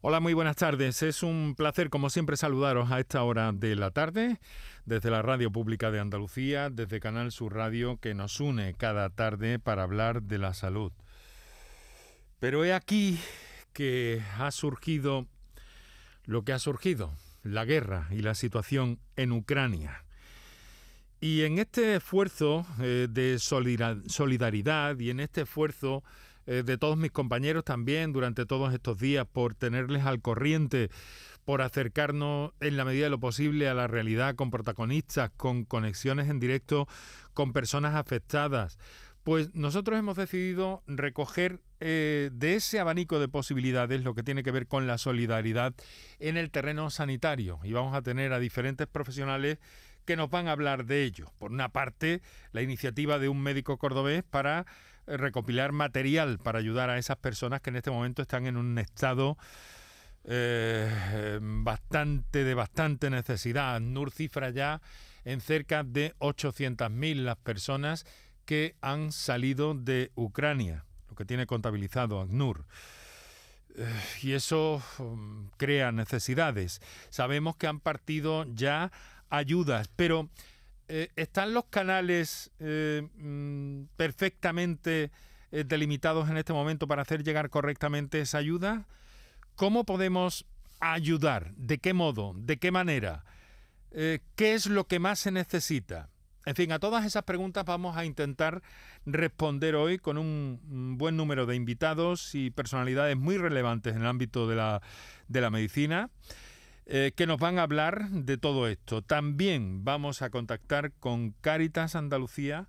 Hola, muy buenas tardes. Es un placer, como siempre, saludaros a esta hora de la tarde desde la Radio Pública de Andalucía, desde Canal Sur Radio, que nos une cada tarde para hablar de la salud. Pero he aquí que ha surgido lo que ha surgido, la guerra y la situación en Ucrania. Y en este esfuerzo eh, de solidaridad y en este esfuerzo eh, de todos mis compañeros también durante todos estos días por tenerles al corriente, por acercarnos en la medida de lo posible a la realidad con protagonistas, con conexiones en directo con personas afectadas. Pues nosotros hemos decidido recoger eh, de ese abanico de posibilidades lo que tiene que ver con la solidaridad en el terreno sanitario. Y vamos a tener a diferentes profesionales que nos van a hablar de ello. Por una parte, la iniciativa de un médico cordobés para recopilar material para ayudar a esas personas que en este momento están en un estado eh, bastante de bastante necesidad. NUR cifra ya en cerca de 800.000 las personas que han salido de Ucrania, lo que tiene contabilizado ACNUR. Eh, y eso um, crea necesidades. Sabemos que han partido ya ayudas, pero eh, ¿están los canales eh, mm, perfectamente eh, delimitados en este momento para hacer llegar correctamente esa ayuda? ¿Cómo podemos ayudar? ¿De qué modo? ¿De qué manera? ¿Qué es lo que más se necesita? En fin, a todas esas preguntas vamos a intentar responder hoy con un buen número de invitados y personalidades muy relevantes en el ámbito de la, de la medicina. Eh, que nos van a hablar de todo esto. También vamos a contactar con Caritas Andalucía,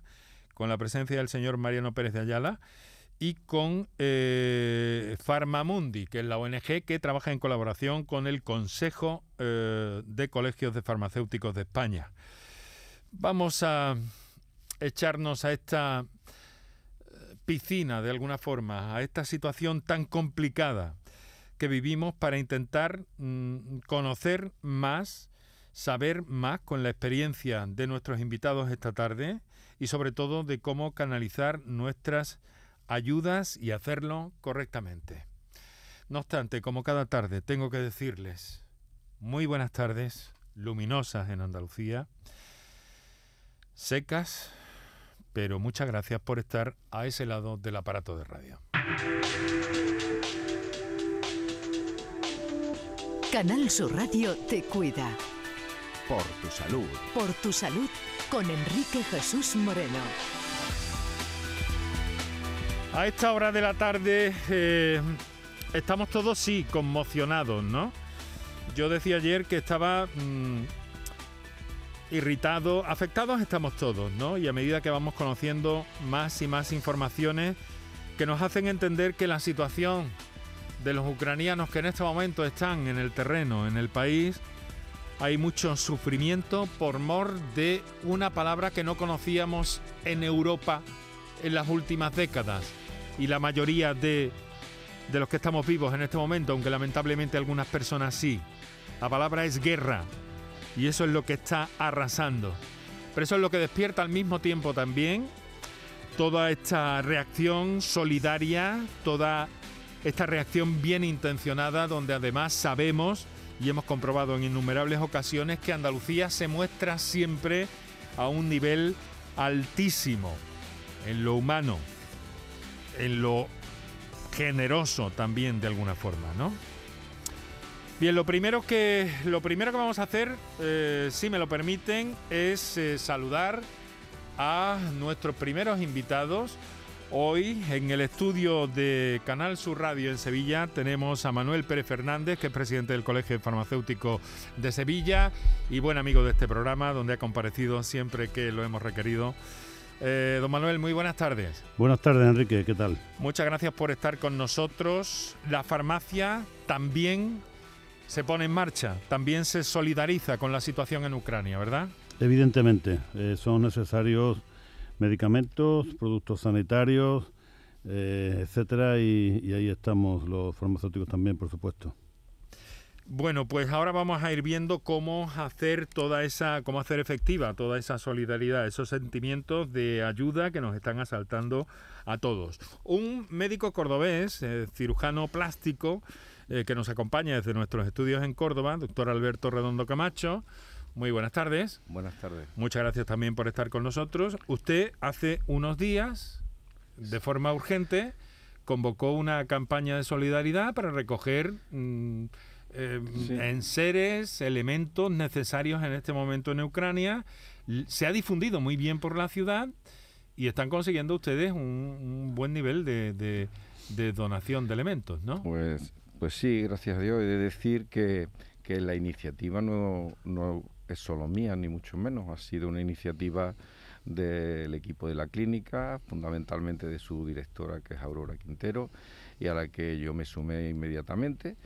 con la presencia del señor Mariano Pérez de Ayala y con eh, Farmamundi, que es la ONG que trabaja en colaboración con el Consejo eh, de Colegios de Farmacéuticos de España. Vamos a echarnos a esta piscina, de alguna forma, a esta situación tan complicada que vivimos para intentar mm, conocer más, saber más con la experiencia de nuestros invitados esta tarde y sobre todo de cómo canalizar nuestras ayudas y hacerlo correctamente. No obstante, como cada tarde, tengo que decirles muy buenas tardes, luminosas en Andalucía, secas, pero muchas gracias por estar a ese lado del aparato de radio. Canal Sur Radio te cuida. Por tu salud. Por tu salud con Enrique Jesús Moreno. A esta hora de la tarde eh, estamos todos, sí, conmocionados, ¿no? Yo decía ayer que estaba mm, irritado, afectados estamos todos, ¿no? Y a medida que vamos conociendo más y más informaciones que nos hacen entender que la situación de los ucranianos que en este momento están en el terreno, en el país, hay mucho sufrimiento por mor de una palabra que no conocíamos en Europa en las últimas décadas. Y la mayoría de, de los que estamos vivos en este momento, aunque lamentablemente algunas personas sí. La palabra es guerra. Y eso es lo que está arrasando. Pero eso es lo que despierta al mismo tiempo también toda esta reacción solidaria, toda esta reacción bien intencionada donde además sabemos y hemos comprobado en innumerables ocasiones que Andalucía se muestra siempre a un nivel altísimo en lo humano, en lo generoso también de alguna forma, ¿no? Bien, lo primero que, lo primero que vamos a hacer, eh, si me lo permiten, es eh, saludar a nuestros primeros invitados. Hoy en el estudio de Canal Sur Radio en Sevilla tenemos a Manuel Pérez Fernández, que es presidente del Colegio Farmacéutico de Sevilla y buen amigo de este programa, donde ha comparecido siempre que lo hemos requerido. Eh, don Manuel, muy buenas tardes. Buenas tardes, Enrique, ¿qué tal? Muchas gracias por estar con nosotros. La farmacia también se pone en marcha, también se solidariza con la situación en Ucrania, ¿verdad? Evidentemente, eh, son necesarios medicamentos, productos sanitarios, eh, etcétera, y, ahí estamos los farmacéuticos también, por supuesto. Bueno, pues ahora vamos a ir viendo cómo hacer toda esa, cómo hacer efectiva toda esa solidaridad, esos sentimientos de ayuda que nos están asaltando a todos. Un médico cordobés, eh, cirujano plástico, eh, que nos acompaña desde nuestros estudios en Córdoba, doctor Alberto Redondo Camacho. Muy buenas tardes. Buenas tardes. Muchas gracias también por estar con nosotros. Usted hace unos días, de forma urgente, convocó una campaña de solidaridad para recoger mm, eh, enseres, elementos necesarios en este momento en Ucrania. Se ha difundido muy bien por la ciudad y están consiguiendo ustedes un, buen nivel de, donación de elementos, ¿no? Pues, pues sí, gracias a Dios. He de decir que, la iniciativa no, no es solo mía, ni mucho menos. Ha sido una iniciativa del equipo de la clínica, fundamentalmente de su directora, que es Aurora Quintero, y a la que yo me sumé inmediatamente.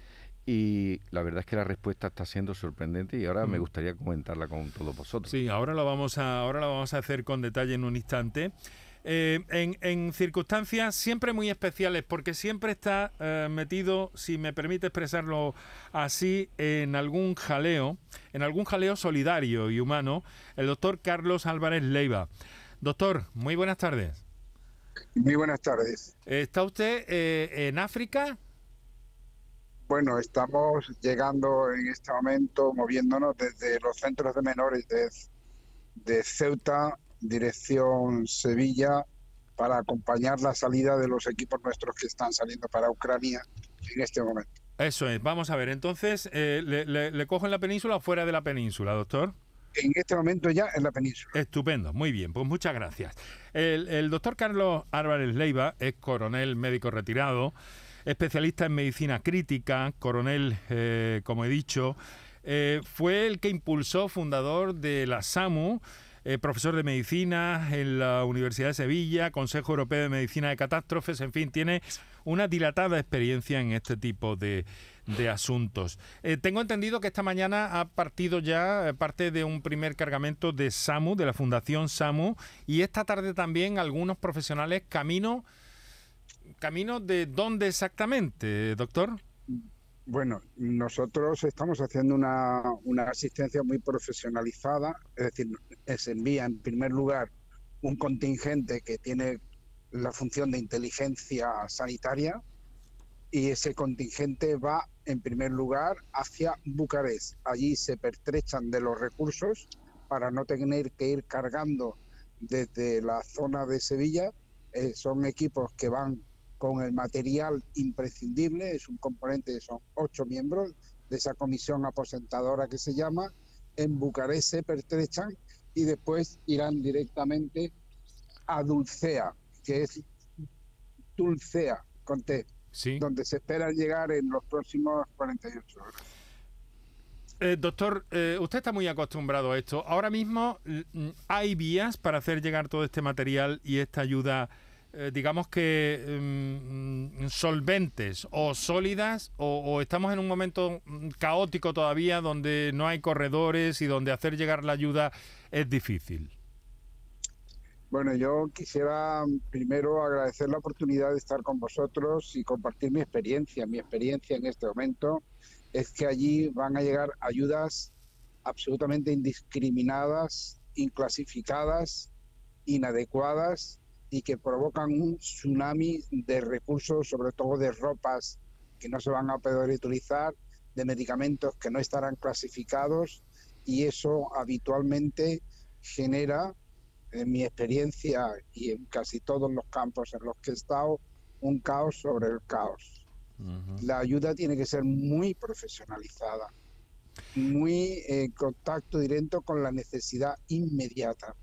Y la verdad es que la respuesta está siendo sorprendente y ahora me mm. gustaría comentarla con todos vosotros. Sí, ahora lo vamos a, ahora lo vamos a hacer con detalle en un instante. Eh, en, circunstancias siempre muy especiales, porque siempre está eh, metido, si me permite expresarlo así, en algún jaleo, en algún jaleo solidario y humano, el doctor Carlos Álvarez Leiva. Doctor, muy buenas tardes. Muy buenas tardes. ¿Está usted eh, en África? Bueno, estamos llegando en este momento, moviéndonos desde los centros de menores de, de Ceuta dirección Sevilla para acompañar la salida de los equipos nuestros que están saliendo para Ucrania en este momento. Eso es, vamos a ver, entonces, eh, le, cojo en la península o fuera de la península, doctor? En este momento ya en la península. Estupendo, muy bien, pues muchas gracias. El, doctor Carlos Álvarez Leiva es coronel médico retirado, especialista en medicina crítica, coronel, eh, como he dicho, eh, fue el que impulsó, fundador de la SAMU, eh, profesor de medicina en la Universidad de Sevilla, Consejo Europeo de Medicina de Catástrofes, en fin, tiene una dilatada experiencia en este tipo de, asuntos. Eh, tengo entendido que esta mañana ha partido ya eh, parte de un primer cargamento de SAMU, de la Fundación SAMU, y esta tarde también algunos profesionales camino, camino de dónde exactamente, doctor. Bueno, nosotros estamos haciendo una, asistencia muy profesionalizada, es decir, se envía en primer lugar un contingente que tiene la función de inteligencia sanitaria y ese contingente va en primer lugar hacia Bucarest. Allí se pertrechan de los recursos para no tener que ir cargando desde la zona de Sevilla. Eh, son equipos que van con el material imprescindible, es un componente, son ocho miembros de esa comisión aposentadora que se llama, en Bucarest se pertrechan y después irán directamente a Dulcea, que es Dulcea, con T, donde se espera llegar en los próximos 48 horas. Eh, doctor, eh, usted está muy acostumbrado a esto. Ahora mismo hay vías para hacer llegar todo este material y esta ayuda eh, digamos que mm, solventes o sólidas o, estamos en un momento mm, caótico todavía donde no hay corredores y donde hacer llegar la ayuda es difícil? Bueno, yo quisiera mm, primero agradecer la oportunidad de estar con vosotros y compartir mi experiencia. Mi experiencia en este momento es que allí van a llegar ayudas absolutamente indiscriminadas, inclasificadas, inadecuadas y que provocan un tsunami de recursos, sobre todo de ropas que no se van a poder utilizar, de medicamentos que no estarán clasificados y eso habitualmente genera, en mi experiencia y en casi todos los campos en los que he estado, un caos sobre el caos. La ayuda tiene que ser muy profesionalizada, muy en contacto directo con la necesidad inmediata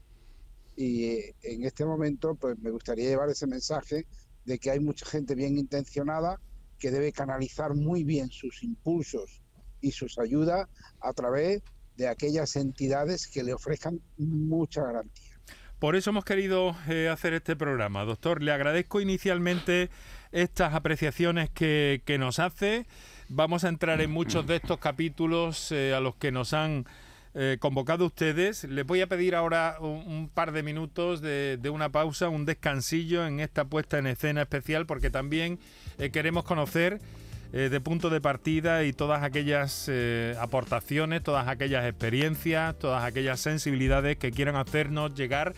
y eh, en este momento pues me gustaría llevar ese mensaje de que hay mucha gente bien intencionada que debe canalizar muy bien sus impulsos y sus ayudas a través de aquellas entidades que le ofrezcan mucha garantía. Por eso hemos querido eh, hacer este programa. Doctor, le agradezco inicialmente estas apreciaciones que, nos hace. Vamos a entrar en muchos de estos capítulos eh, a los que nos han eh, convocado ustedes. Les voy a pedir ahora un, par de minutos de, una pausa, un descansillo en esta puesta en escena especial, porque también eh, queremos conocer eh, de punto de partida y todas aquellas aportaciones, todas aquellas experiencias, todas aquellas sensibilidades que quieran hacernos llegar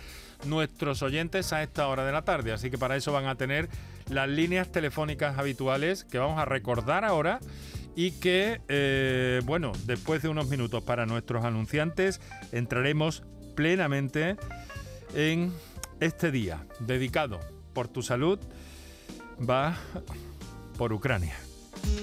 nuestros oyentes a esta hora de la tarde. Así que para eso van a tener las líneas telefónicas habituales que vamos a recordar ahora y que, eh, bueno, después de unos minutos para nuestros anunciantes, entraremos plenamente en este día dedicado por tu salud, va por Ucrania.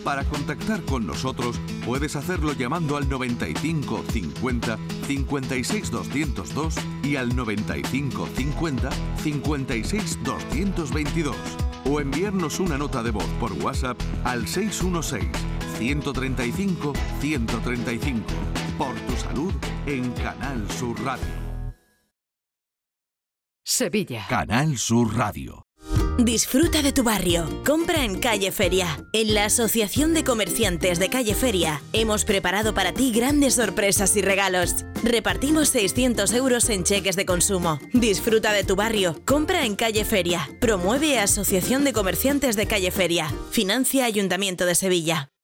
Para contactar con nosotros puedes hacerlo llamando al 95 50 56 202 y al 95 50 56 222 o enviarnos una nota de voz por WhatsApp al 616 135 135 por tu salud en Canal Sur Radio. Sevilla. Canal Sur Radio. Disfruta de tu barrio. Compra en Calle Feria. En la Asociación de Comerciantes de Calle Feria hemos preparado para ti grandes sorpresas y regalos. Repartimos 600 euros en cheques de consumo. Disfruta de tu barrio. Compra en Calle Feria. Promueve Asociación de Comerciantes de Calle Feria. Financia Ayuntamiento de Sevilla.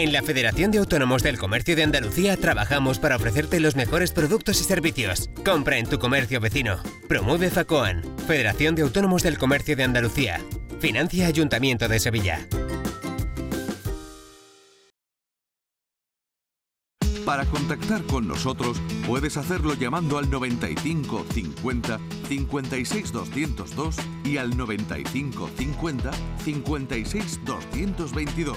En la Federación de Autónomos del Comercio de Andalucía trabajamos para ofrecerte los mejores productos y servicios. Compra en tu comercio vecino. Promueve FACOAN, Federación de Autónomos del Comercio de Andalucía. Financia Ayuntamiento de Sevilla. Para contactar con nosotros puedes hacerlo llamando al 95 50 56 202 y al 95 50 56 222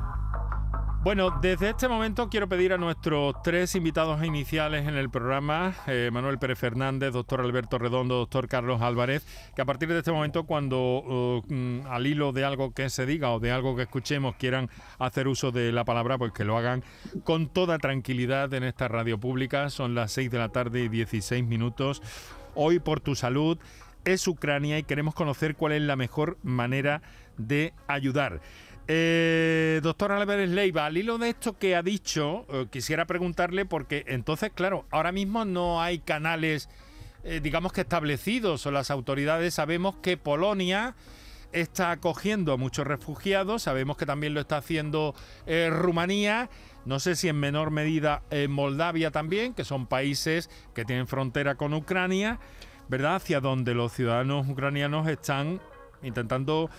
Bueno, desde este momento quiero pedir a nuestros tres invitados iniciales en el programa, eh, Manuel Pérez Fernández, doctor Alberto Redondo, doctor Carlos Álvarez, que a partir de este momento, cuando uh, mm, al hilo de algo que se diga o de algo que escuchemos quieran hacer uso de la palabra, pues que lo hagan con toda tranquilidad en esta radio pública. Son las 6 de la tarde y 16 minutos. Hoy por tu salud es Ucrania y queremos conocer cuál es la mejor manera de ayudar. Eh, doctor Álvarez Leiva, al hilo de esto que ha dicho, eh, quisiera preguntarle porque entonces, claro, ahora mismo no hay canales, eh, digamos que establecidos o las autoridades sabemos que Polonia está acogiendo a muchos refugiados, sabemos que también lo está haciendo Rumanía, no sé si en menor medida Moldavia también, que son países que tienen frontera con Ucrania, ¿verdad? Hacia donde los ciudadanos ucranianos están intentando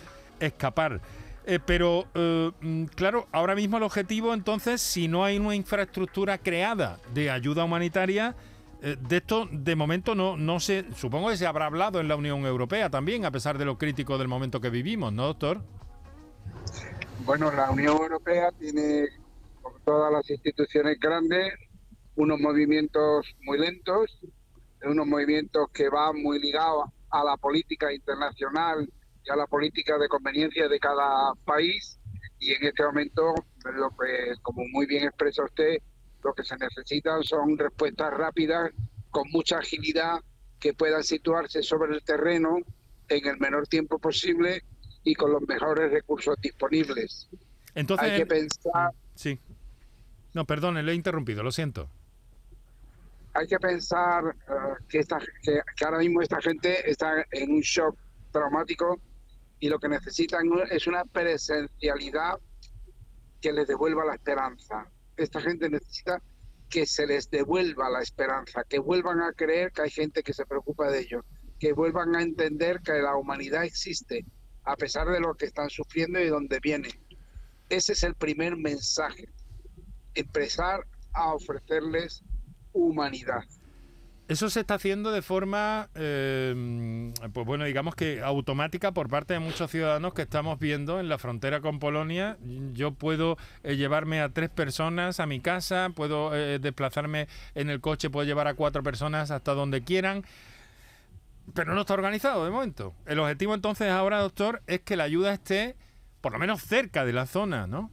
escapar. Eh, pero, eh, mm, claro, ahora mismo el objetivo, entonces, si no hay una infraestructura creada de ayuda humanitaria, eh, de esto de momento no, no se, supongo que se habrá hablado en la Unión Europea también, a pesar de lo crítico del momento que vivimos, ¿no, doctor? Bueno, la Unión Europea tiene, como todas las instituciones grandes, unos movimientos muy lentos, unos movimientos que van muy ligados a la política internacional y a la política de conveniencia de cada país y en este momento, lo que, como muy bien expresa usted, lo que se necesitan son respuestas rápidas, con mucha agilidad, que puedan situarse sobre el terreno en el menor tiempo posible y con los mejores recursos disponibles. Entonces, hay que pensar... Sí. No, perdone, le he interrumpido, lo siento. Hay que pensar eh, que, esta, que ahora mismo esta gente está en un shock traumático y lo que necesitan es una presencialidad que les devuelva la esperanza. Esta gente necesita que se les devuelva la esperanza, que vuelvan a creer que hay gente que se preocupa de ellos, que vuelvan a entender que la humanidad existe a pesar de lo que están sufriendo y de dónde viene. Ese es el primer mensaje, empezar a ofrecerles humanidad. Eso se está haciendo de forma, eh, pues bueno, digamos que automática por parte de muchos ciudadanos que estamos viendo en la frontera con Polonia. Yo puedo eh, llevarme a tres personas a mi casa, puedo eh, desplazarme en el coche, puedo llevar a cuatro personas hasta donde quieran, pero no está organizado de momento. El objetivo entonces ahora, doctor, es que la ayuda esté por lo menos cerca de la zona, ¿no?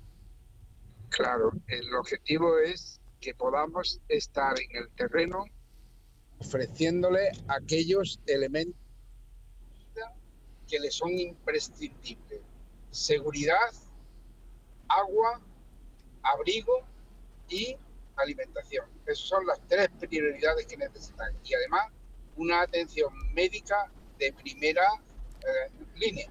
Claro, el objetivo es que podamos estar en el terreno ofreciéndole aquellos elementos que le son imprescindibles. Seguridad, agua, abrigo y alimentación. Esas son las tres prioridades que necesitan. Y además una atención médica de primera eh, línea.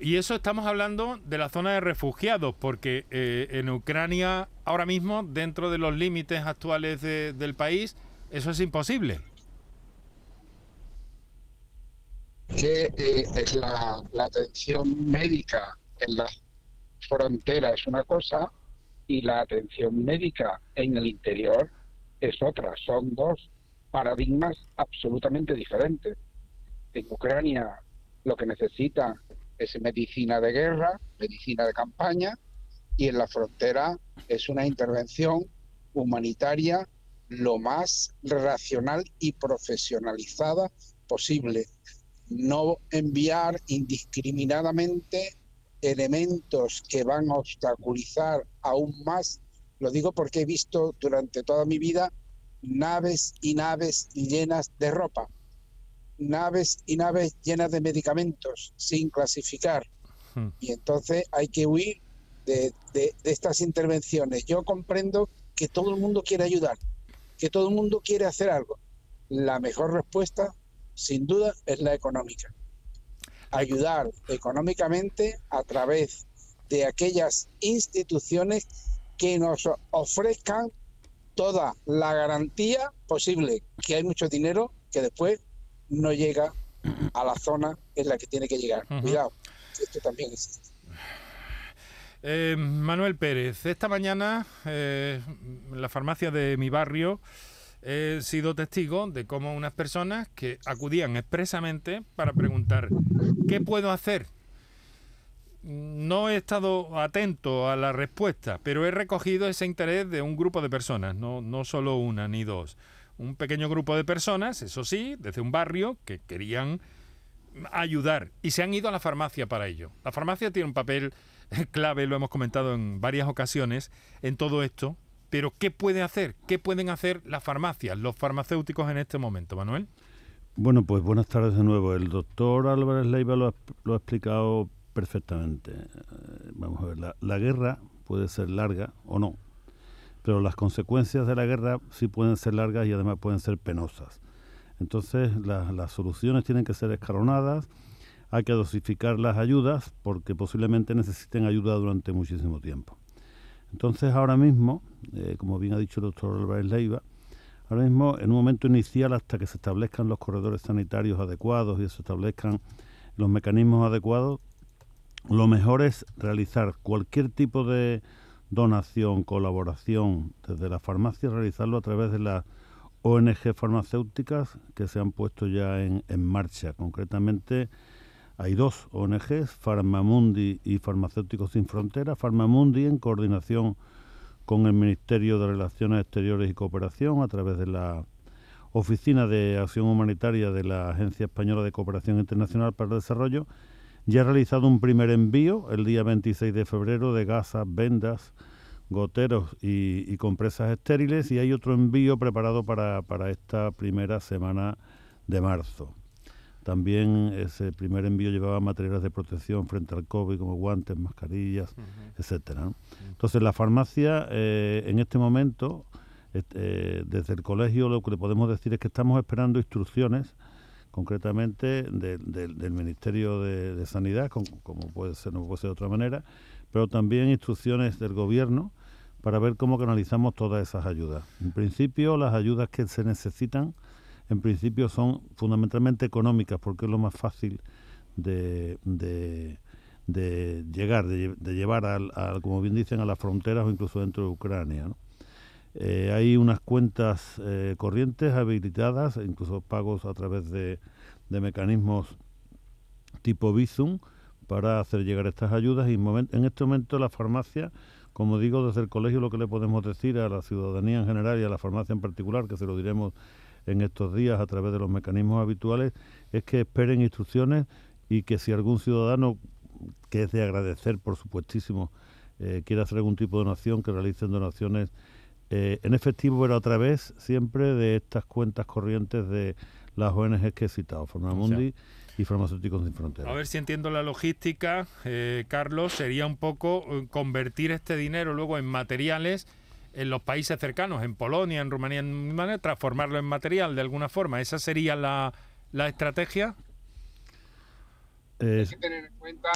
y eso estamos hablando de la zona de refugiados, porque eh, en Ucrania ahora mismo, dentro de los límites actuales del país, eso es imposible. Que eh, es la, la atención médica en la frontera es una cosa y la atención médica en el interior es otra. Son dos paradigmas absolutamente diferentes. En Ucrania lo que necesita es medicina de guerra, medicina de campaña, y en la frontera es una intervención humanitaria lo más racional y profesionalizada posible. No enviar indiscriminadamente elementos que van a obstaculizar aún más. Lo digo porque he visto durante toda mi vida naves y naves llenas de ropa, naves y naves llenas de medicamentos sin clasificar. Hmm. Y entonces hay que huir de, de, estas intervenciones. Yo comprendo que todo el mundo quiere ayudar, que todo el mundo quiere hacer algo. La mejor respuesta, sin duda, es la económica ayudar económicamente a través de aquellas instituciones que nos ofrezcan toda la garantía posible, que hay mucho dinero que después no llega a la zona en la que tiene que llegar. Cuidado, esto también existe. Eh, Manuel Pérez, esta mañana eh, en la farmacia de mi barrio he sido testigo de cómo unas personas que acudían expresamente para preguntar, ¿qué puedo hacer? No he estado atento a la respuesta, pero he recogido ese interés de un grupo de personas, no, no solo una ni dos. Un pequeño grupo de personas, eso sí, desde un barrio, que querían ayudar y se han ido a la farmacia para ello. La farmacia tiene un papel clave, lo hemos comentado en varias ocasiones, en todo esto, pero ¿qué puede hacer? ¿Qué pueden hacer las farmacias, los farmacéuticos en este momento, Manuel? Bueno, pues buenas tardes de nuevo. El doctor Álvarez Leiva lo ha, explicado perfectamente. Eh, vamos a ver, la, guerra puede ser larga o no, pero las consecuencias de la guerra sí pueden ser largas y además pueden ser penosas. Entonces las soluciones tienen que ser escalonadas, hay que dosificar las ayudas porque posiblemente necesiten ayuda durante muchísimo tiempo. Entonces ahora mismo, eh, como bien ha dicho el doctor Álvarez Leiva, ahora mismo en un momento inicial hasta que se establezcan los corredores sanitarios adecuados y se establezcan los mecanismos adecuados, lo mejor es realizar cualquier tipo de donación, colaboración desde la farmacia, realizarlo a través de las ONG farmacéuticas que se han puesto ya en, en marcha. Concretamente, hay dos ONGs, Farmamundi y Farmacéuticos Sin Fronteras. Farmamundi en coordinación con el Ministerio de Relaciones Exteriores y Cooperación a través de la Oficina de Acción Humanitaria de la Agencia Española de Cooperación Internacional para el Desarrollo, ya ha realizado un primer envío el día 26 de febrero de gasas, vendas, goteros y, compresas estériles y hay otro envío preparado para esta primera semana de marzo. También ese primer envío llevaba materiales de protección frente al COVID, como guantes, mascarillas, etcétera. Entonces, la farmacia, eh, en este momento, eh, desde el colegio, lo que le podemos decir es que estamos esperando instrucciones, concretamente del Ministerio de, Sanidad, como, puede ser, no puede ser de otra manera, pero también instrucciones del Gobierno para ver cómo canalizamos todas esas ayudas. En principio, las ayudas que se necesitan en principio son fundamentalmente económicas porque es lo más fácil de, de, llegar, de, llevar, al, como bien dicen, a las fronteras o incluso dentro de Ucrania. Eh, hay unas cuentas eh, corrientes habilitadas, incluso pagos a través de, de mecanismos tipo Bizum para hacer llegar estas ayudas y en este momento la farmacia, como digo, desde el colegio lo que le podemos decir a la ciudadanía en general y a la farmacia en particular, que se lo diremos en estos días a través de los mecanismos habituales es que esperen instrucciones y que si algún ciudadano, que es de agradecer por supuestísimo, eh, quiere hacer algún tipo de donación, que realicen donaciones eh, en efectivo, pero a través siempre de estas cuentas corrientes de las ONGs que he citado, Formamundi y Farmacéuticos Sin Fronteras. A ver si entiendo la logística, eh, Carlos, sería un poco eh, convertir este dinero luego en materiales en los países cercanos, en Polonia, en Rumanía, en transformarlo en material de alguna forma. ¿Esa sería la, la estrategia? Hay que tener en cuenta,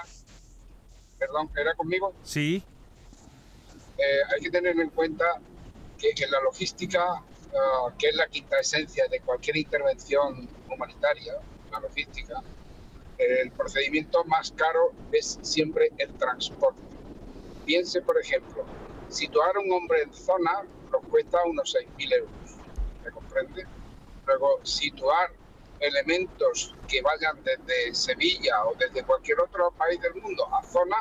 perdón, ¿era conmigo? Sí. hay que tener en cuenta que, que la logística Ah, que es la quinta esencia de cualquier intervención humanitaria, la logística, el procedimiento más caro es siempre el transporte. Piense, por ejemplo, situar a un hombre en zona nos cuesta unos 6.000 euros, ¿me comprende? Luego, situar elementos que vayan desde Sevilla o desde cualquier otro país del mundo a zona,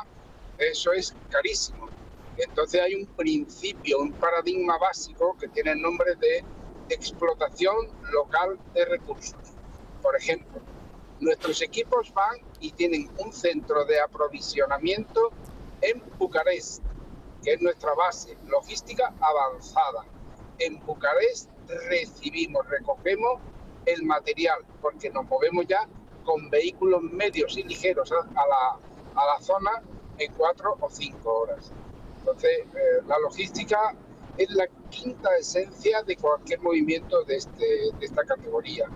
eso es carísimo. Entonces hay un principio, un paradigma básico que tiene el nombre de explotación local de recursos. Por ejemplo, nuestros equipos van y tienen un centro de aprovisionamiento en Bucarest, que es nuestra base logística avanzada. En Bucarest recibimos, recogemos el material, porque nos movemos ya con vehículos medios y ligeros a la, a la zona en cuatro o cinco horas. Entonces, eh, la logística es la quinta esencia de cualquier movimiento de, este, de esta categoría.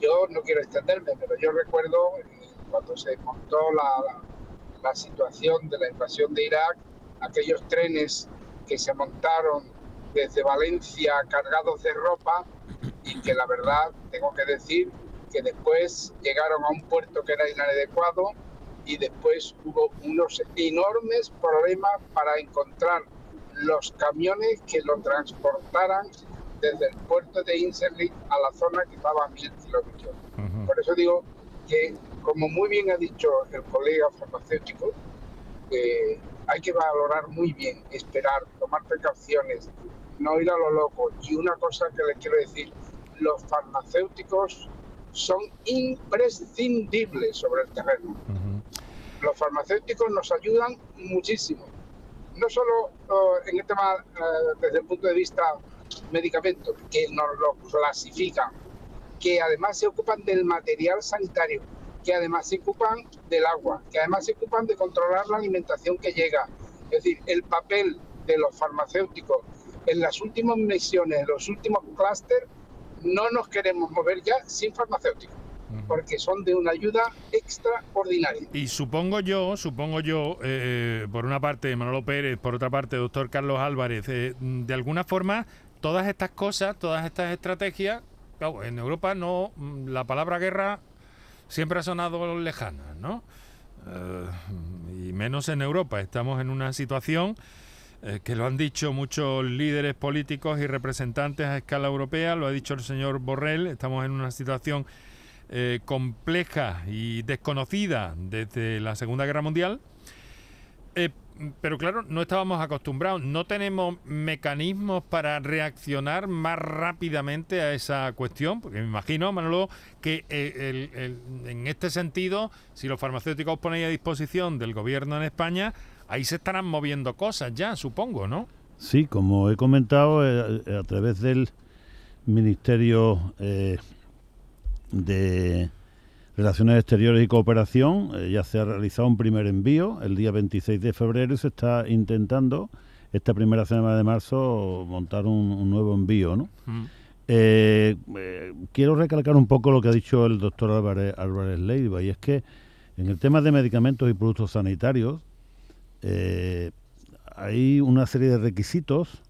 Yo no quiero extenderme, pero yo recuerdo eh, cuando se montó la, la, situación de la invasión de Irak, aquellos trenes que se montaron desde Valencia cargados de ropa y que la verdad tengo que decir que después llegaron a un puerto que era inadecuado y después hubo unos enormes problemas para encontrar los camiones que lo transportaran desde el puerto de Inserlit a la zona que estaba a mil kilómetros. Por eso digo que, como muy bien ha dicho el colega farmacéutico, hay que valorar muy bien, esperar, tomar precauciones, no ir a lo loco. Y una cosa que les quiero decir, los farmacéuticos son imprescindibles sobre el terreno los farmacéuticos nos ayudan muchísimo. No solo eh, en el tema eh, desde el punto de vista medicamento, que nos lo clasifican, que además se ocupan del material sanitario, que además se ocupan del agua, que además se ocupan de controlar la alimentación que llega. Es decir, el papel de los farmacéuticos en las últimas misiones, en los últimos clústeres, no nos queremos mover ya sin farmacéuticos porque son de una ayuda extraordinaria. Y supongo yo, supongo yo, eh, por una parte Manolo Pérez, por otra parte doctor Carlos Álvarez, eh, de alguna forma todas estas cosas, todas estas estrategias, en Europa no, mm, la palabra guerra siempre ha sonado lejana, ¿no? Eh, y menos en Europa, estamos en una situación que lo han dicho muchos líderes políticos y representantes a escala europea, lo ha dicho el señor Borrell, estamos en una situación eh, compleja y desconocida desde la Segunda Guerra Mundial. Eh, pero claro, no estábamos acostumbrados, no tenemos mecanismos para reaccionar más rápidamente a esa cuestión, porque me imagino, Manolo, que eh, en este sentido, si los farmacéuticos ponéis a disposición del gobierno en España, ahí se estarán moviendo cosas ya, supongo, ¿no? Sí, como he comentado, a través del Ministerio de Relaciones Exteriores y Cooperación. Eh, ya se ha realizado un primer envío el día 26 de febrero y se está intentando esta primera semana de marzo montar un, nuevo envío. ¿no? Mm. Eh, eh, quiero recalcar un poco lo que ha dicho el doctor Álvarez, Álvarez Leiva y es que en el tema de medicamentos y productos sanitarios hay una serie de requisitos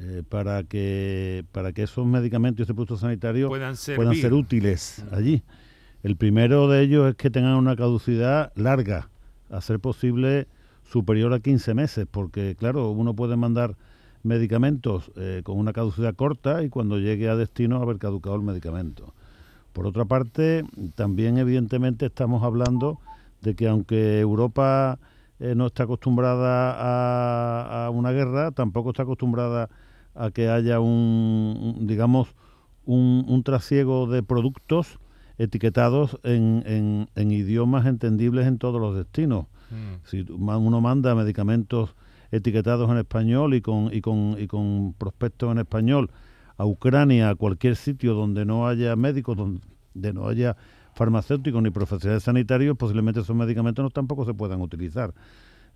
eh, para que para que esos medicamentos y ese producto sanitario puedan ser, puedan ser útiles allí. El primero de ellos es que tengan una caducidad larga, a ser posible superior a 15 meses, porque claro, uno puede mandar medicamentos eh, con una caducidad corta y cuando llegue a destino haber caducado el medicamento. Por otra parte, también evidentemente estamos hablando de que aunque Europa eh, no está acostumbrada a, a, una guerra, tampoco está acostumbrada a que haya un, digamos, un, trasiego de productos etiquetados en, en, idiomas entendibles en todos los destinos. Mm. Si uno manda medicamentos etiquetados en español y con, y con, y con prospectos en español a Ucrania, a cualquier sitio donde no haya médicos, donde no haya farmacéuticos ni profesionales sanitarios, posiblemente esos medicamentos no tampoco se puedan utilizar.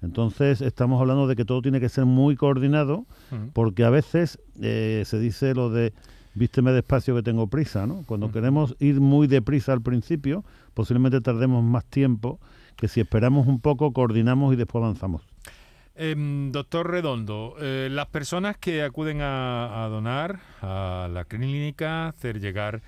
Entonces estamos hablando de que todo tiene que ser muy coordinado, porque a veces eh, se dice lo de vísteme despacio que tengo prisa, ¿no? Cuando queremos ir muy deprisa al principio, posiblemente tardemos más tiempo que si esperamos un poco, coordinamos y después avanzamos. Em, doctor Redondo, eh, las personas que acuden a, donar a la clínica, hacer llegar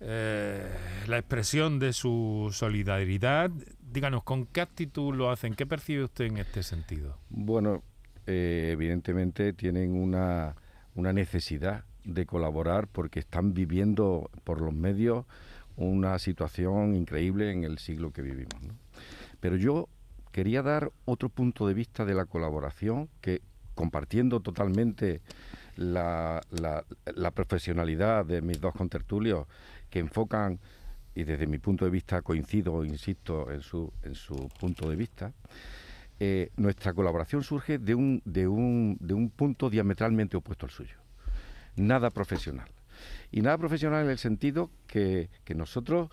eh, la expresión de su solidaridad, díganos, ¿con qué actitud lo hacen? ¿Qué percibe usted en este sentido? Bueno, eh, evidentemente tienen una, una necesidad de colaborar porque están viviendo por los medios una situación increíble en el siglo que vivimos. Pero yo quería dar otro punto de vista de la colaboración que compartiendo totalmente la, la, profesionalidad de mis dos contertulios que enfocan, y desde mi punto de vista coincido, insisto, en su, en su punto de vista, eh, nuestra colaboración surge de un, de, un, de un punto diametralmente opuesto al suyo. Nada profesional. Y nada profesional en el sentido que, que nosotros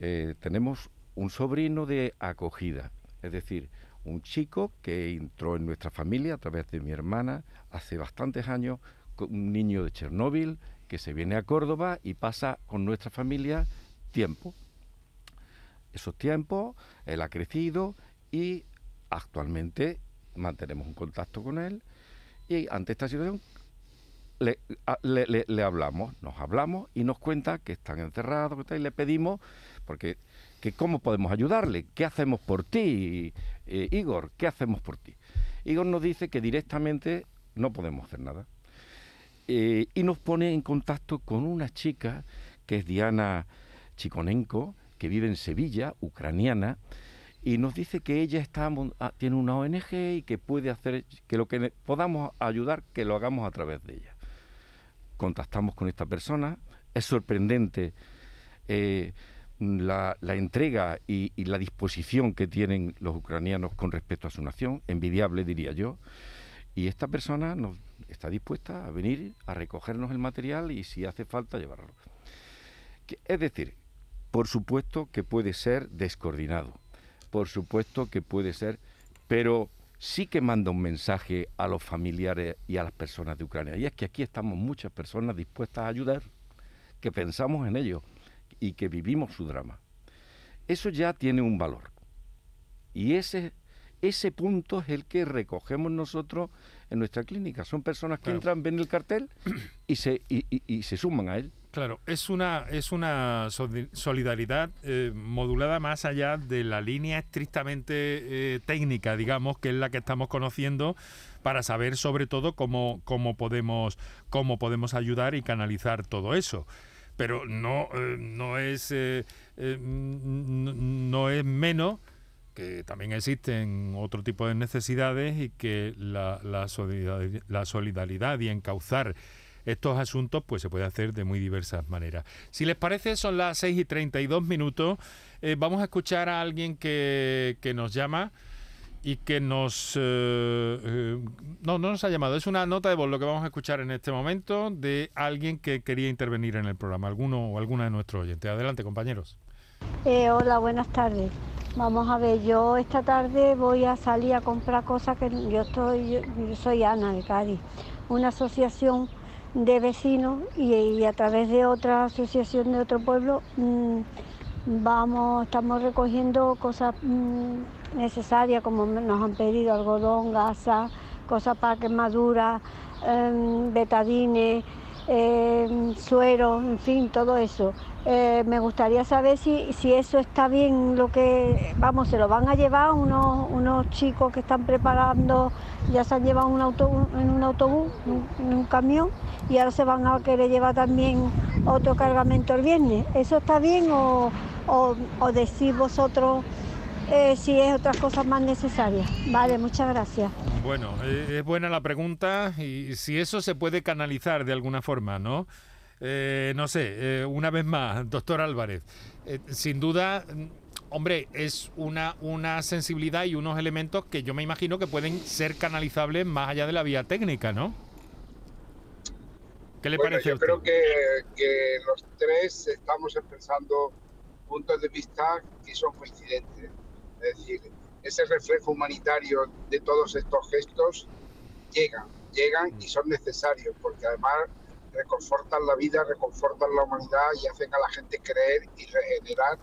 eh, tenemos un sobrino de acogida, es decir, un chico que entró en nuestra familia a través de mi hermana hace bastantes años, un niño de Chernóbil que se viene a Córdoba y pasa con nuestra familia tiempo. Esos tiempos, él ha crecido y actualmente mantenemos un contacto con él y ante esta situación le, le, hablamos, nos hablamos y nos cuenta que están encerrados y le pedimos, porque que cómo podemos ayudarle, qué hacemos por ti, eh, Igor, qué hacemos por ti. Igor nos dice que directamente no podemos hacer nada. Eh, y nos pone en contacto con una chica que es Diana Chikonenko, que vive en Sevilla, ucraniana, y nos dice que ella está, ah, tiene una ONG y que puede hacer, que lo que podamos ayudar, que lo hagamos a través de ella. Contactamos con esta persona, es sorprendente eh, la, entrega y, la disposición que tienen los ucranianos con respecto a su nación, envidiable diría yo, y esta persona está dispuesta a venir a recogernos el material y si hace falta llevarlo. Es decir, por supuesto que puede ser descoordinado, por supuesto que puede ser, pero sí que manda un mensaje a los familiares y a las personas de Ucrania. Y es que aquí estamos muchas personas dispuestas a ayudar, que pensamos en ello y que vivimos su drama. Eso ya tiene un valor. Y ese ese punto es el que recogemos nosotros en nuestra clínica. Son personas que entran, ven el cartel y se, y, se suman a él. Claro, es una, es una solidaridad eh, modulada más allá de la línea estrictamente eh, técnica, digamos, que es la que estamos conociendo para saber sobre todo cómo, cómo, podemos, cómo podemos ayudar y canalizar todo eso. Pero no, eh, no, es, no es menos que también existen otro tipo de necesidades y que la, la, solidaridad, y encauzar estos asuntos pues se puede hacer de muy diversas maneras. Si les parece, son las 6 y 32 minutos. Eh, vamos a escuchar a alguien que, que nos llama y que nos... Eh, eh, no, no nos ha llamado. Es una nota de voz lo que vamos a escuchar en este momento de alguien que quería intervenir en el programa, alguno o alguna de nuestros oyentes. Adelante, compañeros. hola, buenas tardes. Vamos a ver, yo esta tarde voy a salir a comprar cosas que yo estoy, yo, soy Ana de Cádiz, una asociación de vecinos y, a través de otra asociación de otro pueblo mm, vamos, estamos recogiendo cosas mm, necesarias como nos han pedido algodón, gasa, cosas para quemaduras, em, betadines, em, suero, en fin, todo eso. Eh, me gustaría saber si, si eso está bien, lo que, vamos, se lo van a llevar unos, unos chicos que están preparando, ya se han llevado un autobús, en un autobús, en un camión, y ahora se van a querer llevar también otro cargamento el viernes. ¿Eso está bien o, o, decís vosotros eh, si es otras cosas más necesarias? Vale, muchas gracias. Bueno, eh, es buena la pregunta y si eso se puede canalizar de alguna forma, ¿no? Eh, no sé, eh, una vez más, doctor Álvarez, eh, sin duda, hombre, es una, una sensibilidad y unos elementos que yo me imagino que pueden ser canalizables más allá de la vía técnica, ¿no? ¿Qué le parece yo creo que, que los tres estamos expresando puntos de vista que son coincidentes. Es decir, ese reflejo humanitario de todos estos gestos llegan, llegan y son necesarios, porque además reconfortan la vida, reconfortan la humanidad y hacen a la gente creer y regenerar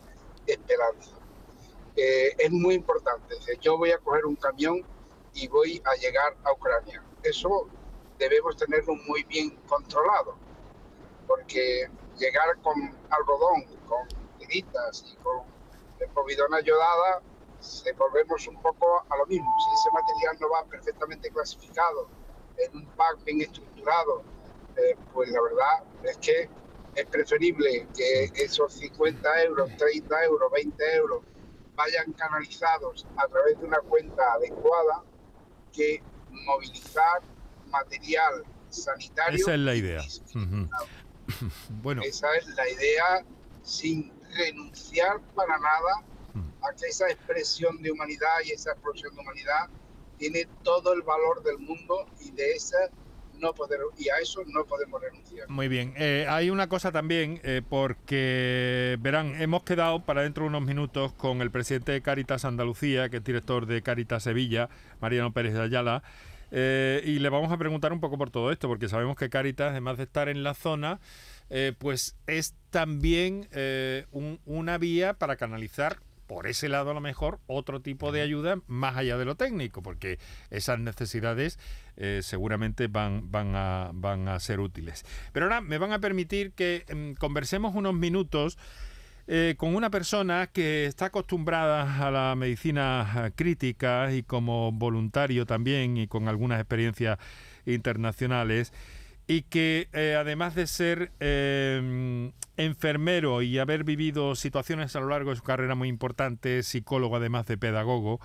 esperanza. Eh, es muy importante. Yo voy a coger un camión y voy a llegar a Ucrania. Eso debemos tenerlo muy bien controlado, porque llegar con algodón, con tiritas y con povidona ayudada, se volvemos un poco a lo mismo. Si ese material no va perfectamente clasificado, en un pack bien estructurado, eh, pues la verdad es que es preferible que esos 50 euros, 30 euros, 20 euros vayan canalizados a través de una cuenta adecuada que movilizar material sanitario. Esa es la idea. bueno. Esa es la idea sin renunciar para nada a que esa expresión de humanidad y esa explosión de humanidad tiene todo el valor del mundo y de esa no y a eso no podemos renunciar. Muy bien. Eh, hay una cosa también, eh, porque verán, hemos quedado para dentro de unos minutos con el presidente de Caritas Andalucía, que es director de Caritas Sevilla, Mariano Pérez de Ayala. Eh, y le vamos a preguntar un poco por todo esto, porque sabemos que Caritas, además de estar en la zona, pues es también una vía para canalizar por ese lado a lo mejor otro tipo de ayuda más allá de lo técnico, porque esas necesidades eh, seguramente van, van, a, van a ser útiles. Pero ahora me van a permitir que mm, conversemos unos minutos eh, con una persona que está acostumbrada a la medicina eh, crítica y como voluntario también y con algunas experiencias internacionales y que eh, además de ser em, enfermero y haber vivido situaciones a lo largo de su carrera muy importantes, psicólogo además de pedagogo,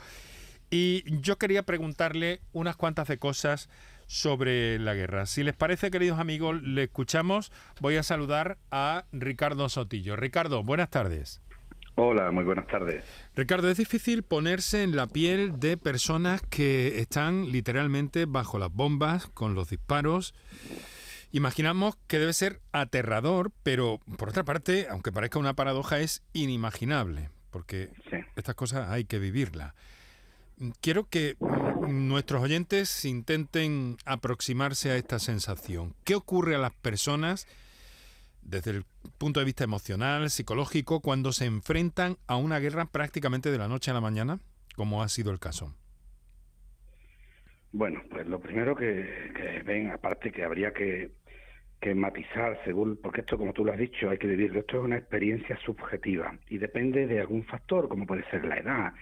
y yo quería preguntarle unas cuantas de cosas sobre la guerra. Si les parece, queridos amigos, le escuchamos. Voy a saludar a Ricardo Sotillo. Ricardo, buenas tardes. Hola, muy buenas tardes. Ricardo, es difícil ponerse en la piel de personas que están literalmente bajo las bombas, con los disparos. Imaginamos que debe ser aterrador, pero por otra parte, aunque parezca una paradoja, es inimaginable, porque estas cosas hay que vivirlas. Quiero que nuestros oyentes intenten aproximarse a esta sensación. ¿Qué ocurre a las personas desde el punto de vista emocional, psicológico, cuando se enfrentan a una guerra prácticamente de la noche a la mañana, como ha sido el caso? Bueno, pues lo primero que, ven, aparte que habría que, matizar según, porque esto, como tú lo has dicho, hay que vivirlo, esto es una experiencia subjetiva y depende de algún factor, como puede ser la edad,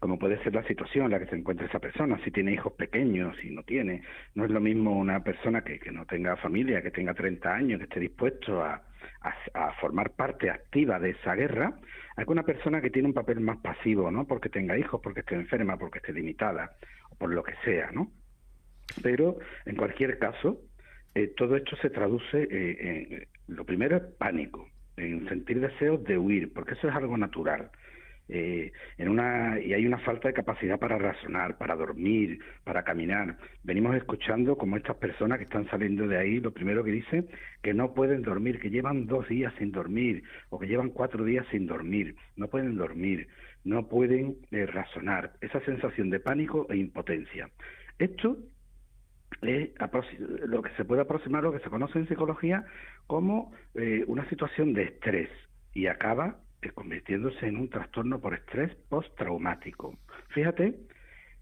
como puede ser la situación en la que se encuentra esa persona, si tiene hijos pequeños, si no tiene. No es lo mismo una persona que, que no tenga familia, que tenga 30 años, que esté dispuesto a, a, formar parte activa de esa guerra, a una persona que tiene un papel más pasivo, ¿no? Porque tenga hijos, porque esté enferma, porque esté limitada, por lo que sea, ¿no? Pero, en cualquier caso, eh, todo esto se traduce eh, en, lo primero es pánico, en sentir deseos de huir, porque eso es algo natural. Eh, en una y hay una falta de capacidad para razonar, para dormir, para caminar. Venimos escuchando como estas personas que están saliendo de ahí, lo primero que dicen que no pueden dormir, que llevan dos días sin dormir o que llevan cuatro días sin dormir, no pueden dormir, no pueden eh, razonar. Esa sensación de pánico e impotencia. Esto es lo que se puede aproximar, lo que se conoce en psicología como eh, una situación de estrés y acaba convirtiéndose en un trastorno por estrés postraumático. Fíjate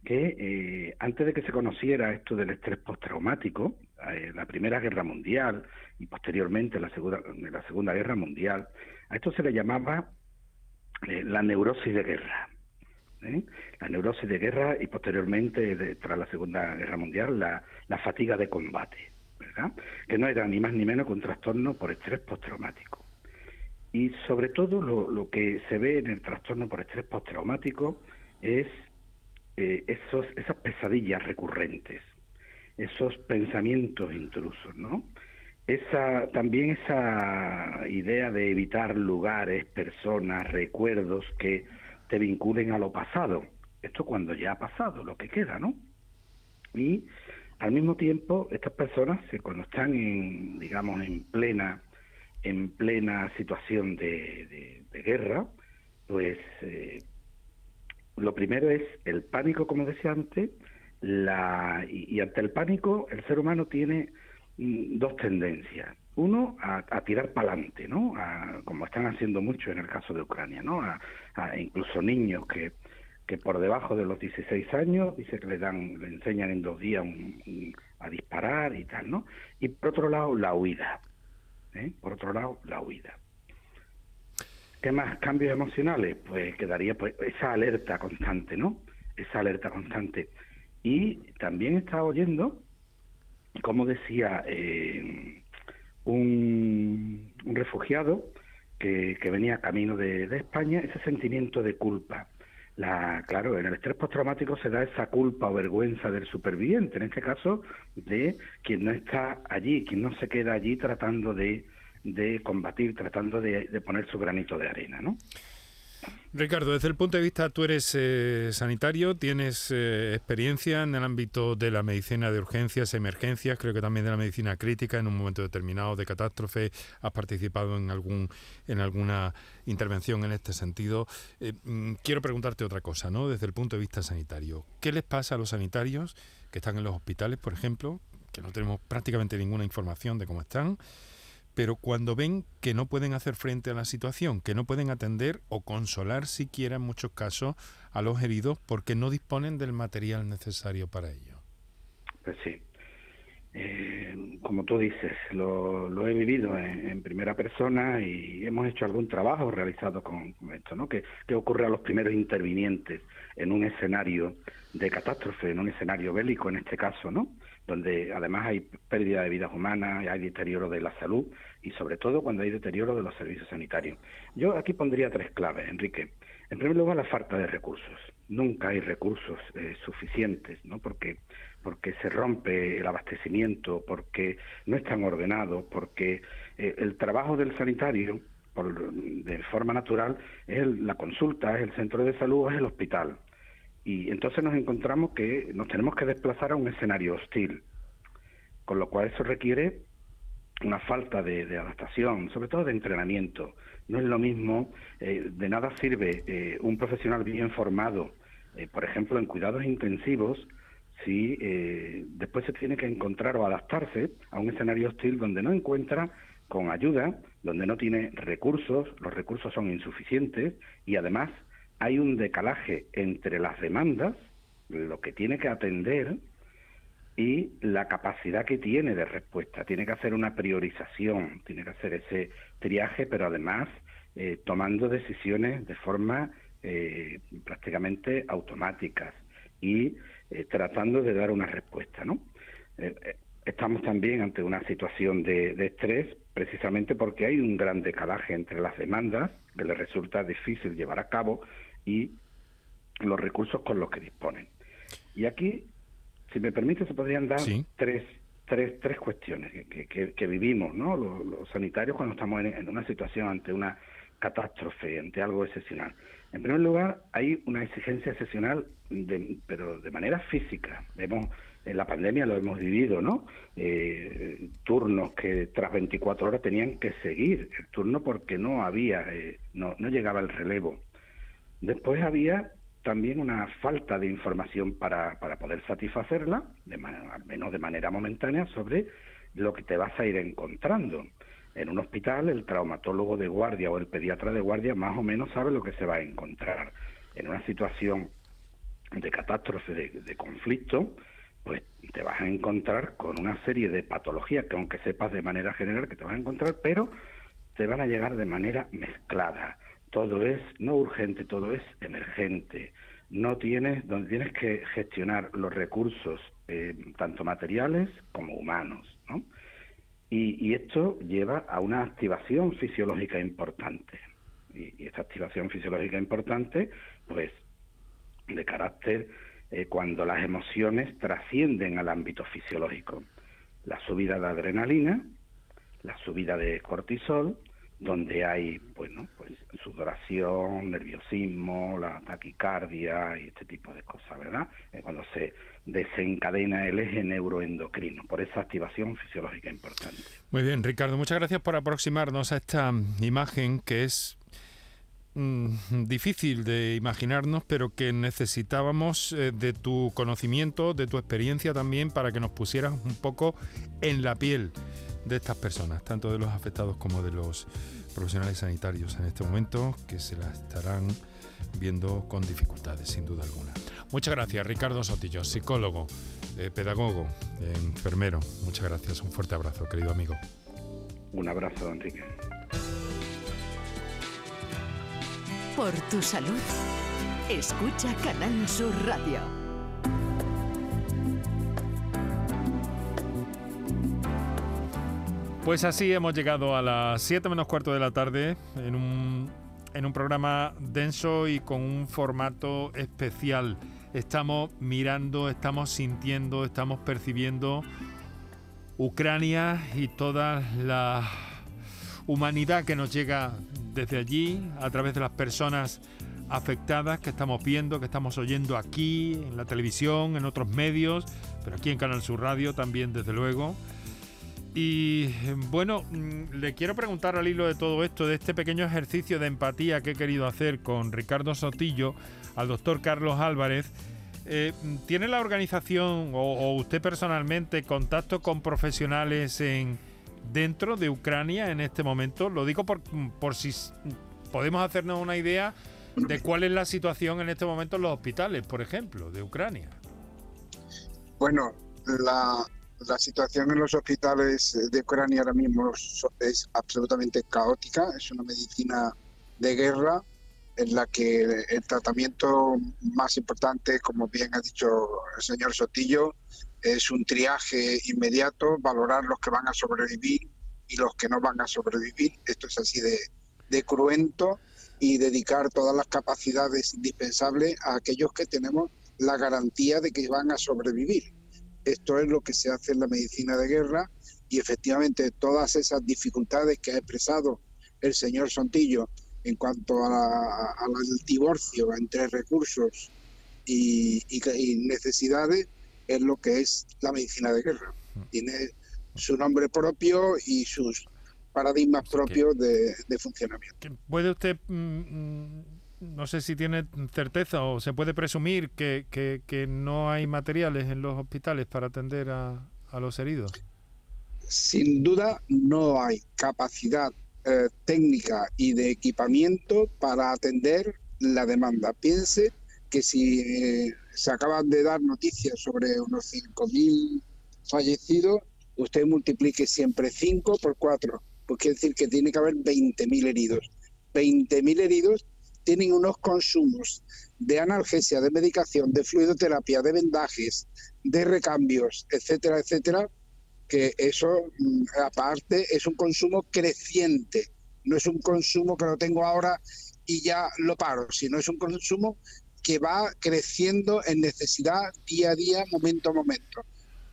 que eh, antes de que se conociera esto del estrés postraumático, eh, la Primera Guerra Mundial y posteriormente la Segunda, la segunda Guerra Mundial, a esto se le llamaba eh, la neurosis de guerra. La neurosis de guerra y posteriormente, tras la Segunda Guerra Mundial, la, la fatiga de combate, ¿verdad? que no era ni más ni menos que un trastorno por estrés postraumático. Y sobre todo lo, que se ve en el trastorno por estrés postraumático es eh, esos, esas pesadillas recurrentes, esos pensamientos intrusos, ¿no? Esa, también esa idea de evitar lugares, personas, recuerdos que te vinculen a lo pasado. Esto cuando ya ha pasado, lo que queda, ¿no? Y al mismo tiempo, estas personas, cuando están en, digamos, en plena, en plena situación de, guerra, pues eh, lo primero es el pánico, como decía antes, la, y, ante el pánico el ser humano tiene mm, dos tendencias. Uno, a, tirar para adelante, ¿no? como están haciendo mucho en el caso de Ucrania, ¿no? Incluso niños que, que por debajo de los 16 años dice que le dan, le enseñan en dos días a disparar y tal, ¿no? Y por otro lado, la huida. ¿eh? Por otro lado, la huida. ¿Qué más cambios emocionales? Pues quedaría pues, esa alerta constante, ¿no? Esa alerta constante. Y también estaba oyendo, como decía eh, un, refugiado que, venía camino de, España, ese sentimiento de culpa. La, claro, en el estrés postraumático se da esa culpa o vergüenza del superviviente, en este caso de quien no está allí, quien no se queda allí tratando de, de combatir, tratando de, de poner su granito de arena, ¿no? Ricardo, desde el punto de vista, tú eres eh, sanitario, tienes eh, experiencia en el ámbito de la medicina de urgencias, emergencias, creo que también de la medicina crítica en un momento determinado de catástrofe, has participado en algún en alguna intervención en este sentido. Eh, mm, quiero preguntarte otra cosa, ¿no? Desde el punto de vista sanitario, ¿qué les pasa a los sanitarios que están en los hospitales, por ejemplo, que no tenemos prácticamente ninguna información de cómo están? Pero cuando ven que no pueden hacer frente a la situación, que no pueden atender o consolar siquiera en muchos casos a los heridos porque no disponen del material necesario para ello. Pues sí. Eh, como tú dices, lo, he vivido en, primera persona y hemos hecho algún trabajo realizado con, esto, ¿no? ¿Qué, ¿Qué ocurre a los primeros intervinientes en un escenario de catástrofe, en un escenario bélico en este caso, ¿no? Donde además hay pérdida de vidas humanas, hay deterioro de la salud y sobre todo cuando hay deterioro de los servicios sanitarios. Yo aquí pondría tres claves, Enrique. En primer lugar, la falta de recursos. Nunca hay recursos eh, suficientes, ¿no? Porque porque se rompe el abastecimiento, porque no están ordenados, porque eh, el trabajo del sanitario de forma natural es la consulta, es el centro de salud, es el hospital. Y entonces nos encontramos que nos tenemos que desplazar a un escenario hostil, con lo cual eso requiere una falta de, adaptación, sobre todo de entrenamiento. No es lo mismo, eh, de nada sirve eh, un profesional bien formado, eh, por ejemplo, en cuidados intensivos, si después se tiene que encontrar o adaptarse a un escenario hostil donde no encuentra con ayuda, donde no tiene recursos, los recursos son insuficientes y además hay un decalaje entre las demandas, lo que tiene que atender, y la capacidad que tiene de respuesta. Tiene que hacer una priorización, tiene que hacer ese triaje, pero además eh, tomando decisiones de forma eh, prácticamente automáticas y eh, tratando de dar una respuesta. ¿no? estamos también ante una situación de, de, estrés precisamente porque hay un gran decalaje entre las demandas que le resulta difícil llevar a cabo y los recursos con los que disponen. Y aquí, si me permite, se podrían dar tres, tres, tres cuestiones que, que, vivimos ¿no? Los, sanitarios cuando estamos en, una situación ante una catástrofe, ante algo excepcional. En primer lugar, hay una exigencia excepcional, de, pero de manera física. Vemos en la pandemia lo hemos vivido, ¿no? Eh, turnos que tras 24 horas tenían que seguir el turno porque no había, eh, no, no llegaba el relevo. Después había también una falta de información para, para poder satisfacerla, de al menos de manera momentánea, sobre lo que te vas a ir encontrando. En un hospital, el traumatólogo de guardia o el pediatra de guardia más o menos sabe lo que se va a encontrar. En una situación de catástrofe, de, de conflicto, pues te vas a encontrar con una serie de patologías que aunque sepas de manera general que te vas a encontrar, pero te van a llegar de manera mezclada todo es no urgente, todo es emergente. No tienes, donde tienes que gestionar los recursos, eh, tanto materiales como humanos, ¿no? Y, esto lleva a una activación fisiológica importante. Y, esta activación fisiológica importante, pues, de carácter eh, cuando las emociones trascienden al ámbito fisiológico. La subida de adrenalina, la subida de cortisol, donde hay, bueno, pues sudoración, nerviosismo, la taquicardia y este tipo de cosas, ¿verdad? Cuando se desencadena el eje neuroendocrino, por esa activación fisiológica importante. Muy bien, Ricardo, muchas gracias por aproximarnos a esta imagen que es mm, difícil de imaginarnos, pero que necesitábamos eh, de tu conocimiento, de tu experiencia también, para que nos pusieras un poco en la piel de estas personas, tanto de los afectados como de los profesionales sanitarios en este momento, que se la estarán viendo con dificultades, sin duda alguna. Muchas gracias, Ricardo Sotillo, psicólogo, eh, pedagogo, enfermero. Muchas gracias, un fuerte abrazo, querido amigo. Un abrazo, Enrique. Por tu salud, escucha Canal Sur Radio. Pues así hemos llegado a las 7 menos cuarto de la tarde en un, en un programa denso y con un formato especial. Estamos mirando, estamos sintiendo, estamos percibiendo Ucrania y toda la humanidad que nos llega desde allí a través de las personas afectadas que estamos viendo, que estamos oyendo aquí, en la televisión, en otros medios, pero aquí en Canal Sur Radio también, desde luego. Y bueno, mm, le quiero preguntar al hilo de todo esto, de este pequeño ejercicio de empatía que he querido hacer con Ricardo Sotillo, al doctor Carlos Álvarez. Eh, ¿Tiene la organización o, usted personalmente contacto con profesionales en, dentro de Ucrania en este momento? Lo digo por, por si podemos hacernos una idea de cuál es la situación en este momento en los hospitales, por ejemplo, de Ucrania. Bueno, la, la situación en los hospitales de Ucrania ahora mismo es absolutamente caótica, es una medicina de guerra en la que el tratamiento más importante, como bien ha dicho el señor Sotillo, es un triaje inmediato, valorar los que van a sobrevivir y los que no van a sobrevivir. Esto es así de, de cruento y dedicar todas las capacidades indispensables a aquellos que tenemos la garantía de que van a sobrevivir esto es lo que se hace en la medicina de guerra y efectivamente todas esas dificultades que ha expresado el señor Sontillo en cuanto al divorcio entre recursos y, necesidades es lo que es la medicina de guerra. Tiene su nombre propio y sus paradigmas propios de, funcionamiento. ¿Puede usted mm, mm, no sé si tiene certeza o se puede presumir que, que, no hay materiales en los hospitales para atender a, a los heridos. Sin duda no hay capacidad eh, técnica y de equipamiento para atender la demanda. Piense que si eh, se acaban de dar noticias sobre unos 5.000 fallecidos, usted multiplique siempre 5 por 4, pues quiere decir que tiene que haber 20.000 heridos. 20.000 heridos tienen unos consumos de analgesia, de medicación, de fluidoterapia, de vendajes, de recambios, etcétera, etcétera, que eso mm, aparte es un consumo creciente, no es un consumo que lo tengo ahora y ya lo paro, sino es un consumo que va creciendo en necesidad día a día, momento a momento.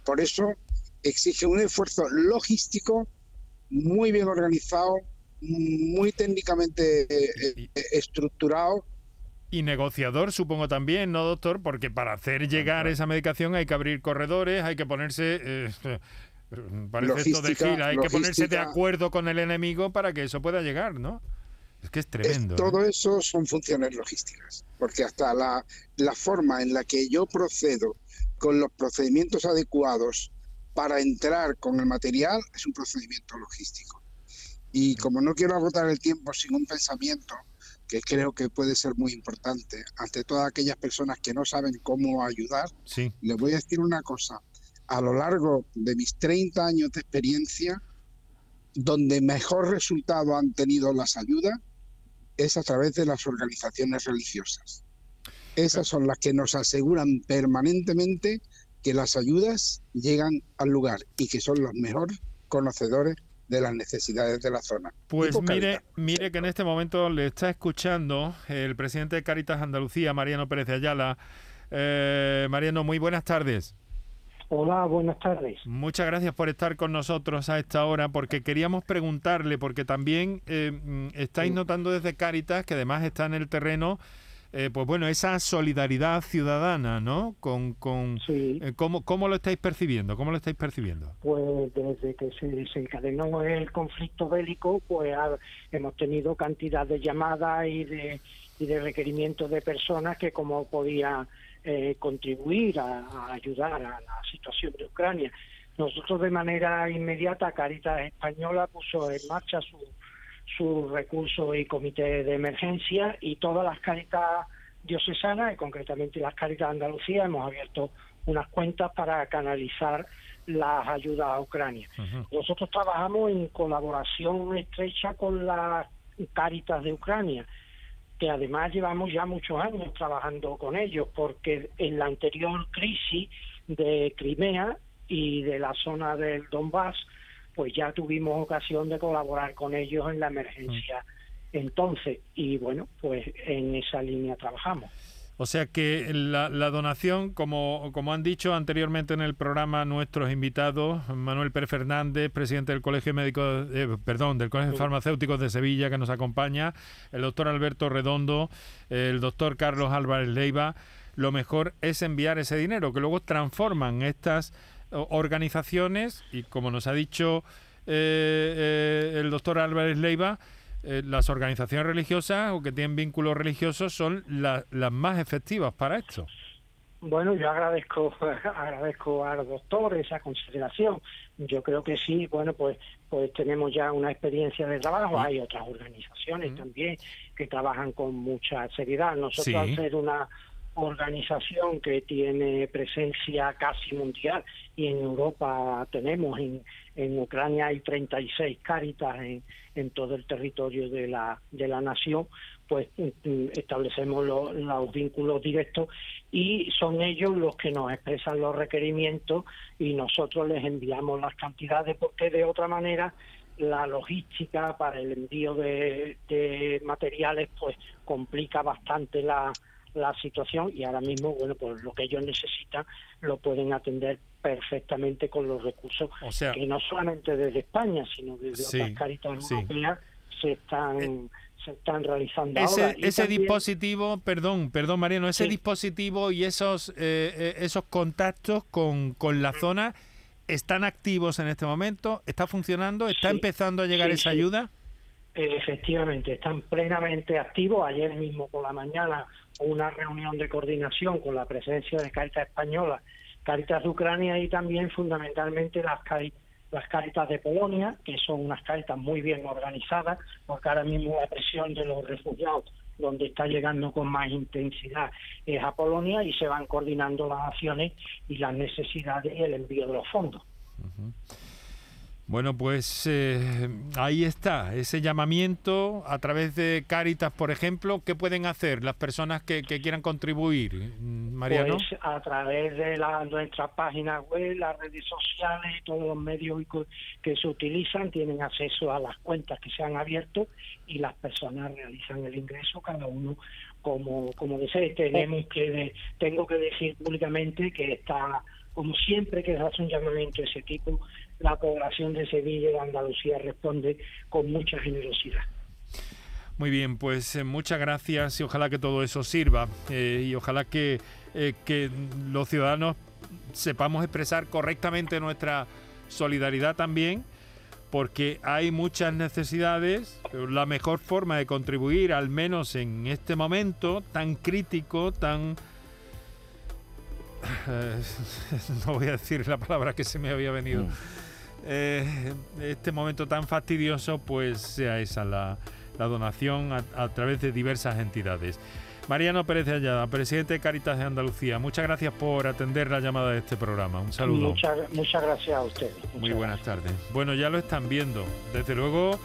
Por eso exige un esfuerzo logístico muy bien organizado, muy técnicamente eh, eh, estructurado. Y negociador, supongo también, ¿no, doctor? Porque para hacer llegar esa medicación hay que abrir corredores, hay que ponerse... Eh, parece esto de gira, hay que ponerse de acuerdo con el enemigo para que eso pueda llegar, ¿no? Es que es tremendo. todo eso son funciones logísticas, porque hasta la, la forma en la que yo procedo con los procedimientos adecuados para entrar con el material es un procedimiento logístico. Y como no quiero agotar el tiempo sin un pensamiento que creo que puede ser muy importante ante todas aquellas personas que no saben cómo ayudar, sí. les voy a decir una cosa. A lo largo de mis 30 años de experiencia, donde mejor resultado han tenido las ayudas es a través de las organizaciones religiosas. Esas son las que nos aseguran permanentemente que las ayudas llegan al lugar y que son los mejores conocedores de las necesidades de la zona. Pues mire, mire que en este momento le está escuchando el presidente de Caritas Andalucía, Mariano Pérez de Ayala. Eh, Mariano, muy buenas tardes. Hola, buenas tardes. Muchas gracias por estar con nosotros a esta hora, porque queríamos preguntarle, porque también eh, mm, estáis notando desde Cáritas, que además está en el terreno, eh, pues bueno, esa solidaridad ciudadana, ¿no? Con, con eh, ¿cómo, ¿cómo, lo estáis percibiendo? ¿Cómo lo estáis percibiendo? Pues desde que se, se encadenó el conflicto bélico, pues hemos tenido cantidad de llamadas y de, y de requerimientos de personas que como podía eh, contribuir a, ayudar a la situación de Ucrania. Nosotros de manera inmediata, Caritas Española puso en marcha su, su recurso y comité de emergencia y todas las Caritas diocesanas, y concretamente las Caritas de Andalucía, hemos abierto unas cuentas para canalizar las ayudas a Ucrania. Nosotros trabajamos en colaboración estrecha con las Caritas de Ucrania que además llevamos ya muchos años trabajando con ellos, porque en la anterior crisis de Crimea y de la zona del Donbass, pues ya tuvimos ocasión de colaborar con ellos en la emergencia mm. entonces, y bueno, pues en esa línea trabajamos. O sea que la, donación, como, como han dicho anteriormente en el programa nuestros invitados, Manuel Pérez Fernández, presidente del Colegio Médico, eh, perdón, del Colegio de Farmacéuticos de Sevilla, que nos acompaña, el doctor Alberto Redondo, el doctor Carlos Álvarez Leiva, lo mejor es enviar ese dinero, que luego transforman estas organizaciones, y como nos ha dicho eh, eh, el doctor Álvarez Leiva, eh, las organizaciones religiosas o que tienen vínculos religiosos son las más efectivas para esto. Bueno, yo agradezco agradezco al doctor esa consideración. Yo creo que sí, bueno, pues pues tenemos ya una experiencia de trabajo. Hay otras organizaciones también que trabajan con mucha seriedad. Nosotros al ser una organización que tiene presencia casi mundial y en Europa tenemos, en, en Ucrania hay 36 cáritas en, en todo el territorio de la, de la nación, pues mm, establecemos los vínculos directos y son ellos los que nos expresan los requerimientos y nosotros les enviamos las cantidades porque de otra manera la logística para el envío de, de materiales pues complica bastante la, la situación y ahora mismo, bueno, pues lo que ellos necesitan lo pueden atender perfectamente con los recursos que no solamente desde España, sino desde otras caritas europeas se están... Eh, se están realizando ese, ahora. ese dispositivo, perdón, perdón Mariano, ese dispositivo y esos eh, eh, esos contactos con, con la zona están activos en este momento, está funcionando, está empezando a llegar esa ayuda. Efectivamente, están plenamente activos. Ayer mismo por la mañana una reunión de coordinación con la presencia de Caritas Española, Caritas de Ucrania y también fundamentalmente las las Caritas de Polonia, que son unas Caritas muy bien organizadas, porque ahora mismo la presión de los refugiados, donde está llegando con más intensidad, es a Polonia y se van coordinando las acciones y las necesidades y el envío de los fondos. Bueno, pues eh, ahí está, ese llamamiento a través de Cáritas, por ejemplo, ¿qué pueden hacer las personas que, quieran contribuir, Mariano? Pues a través de la, nuestra página web, las redes sociales y todos los medios que se utilizan tienen acceso a las cuentas que se han abierto y las personas realizan el ingreso, cada uno como, como desee. Tenemos que, tengo que decir públicamente que está, como siempre que se hace un llamamiento de ese tipo, la población de Sevilla y de Andalucía responde con mucha generosidad. Muy bien, pues eh, muchas gracias y ojalá que todo eso sirva eh, y ojalá que, eh, que los ciudadanos sepamos expresar correctamente nuestra solidaridad también, porque hay muchas necesidades, la mejor forma de contribuir, al menos en este momento tan crítico, tan no voy a decir la palabra que se me había venido. Mm. Eh, este momento tan fastidioso, pues sea esa la, donación a, través de diversas entidades. Mariano Pérez Ayada, presidente de Caritas de Andalucía, muchas gracias por atender la llamada de este programa. Un saludo. Muchas, gracias a ustedes. Muy buenas tardes. Bueno, ya lo están viendo. Desde luego,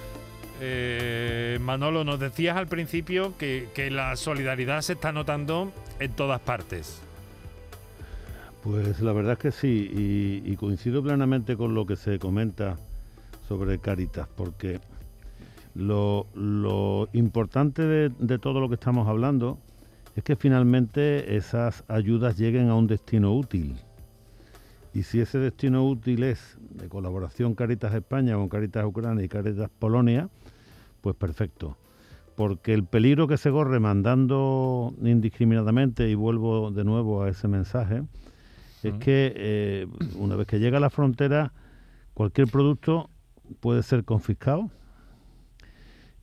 eh, Manolo, nos decías al principio que, que la solidaridad se está notando en todas partes. Pues la verdad es que sí, y, coincido plenamente con lo que se comenta sobre Caritas, porque lo, importante de, todo lo que estamos hablando es que finalmente esas ayudas lleguen a un destino útil. Y si ese destino útil es de colaboración Caritas España con Caritas Ucrania y Caritas Polonia, pues perfecto. Porque el peligro que se corre mandando indiscriminadamente, y vuelvo de nuevo a ese mensaje, es que eh, una vez que llega a la frontera, cualquier producto puede ser confiscado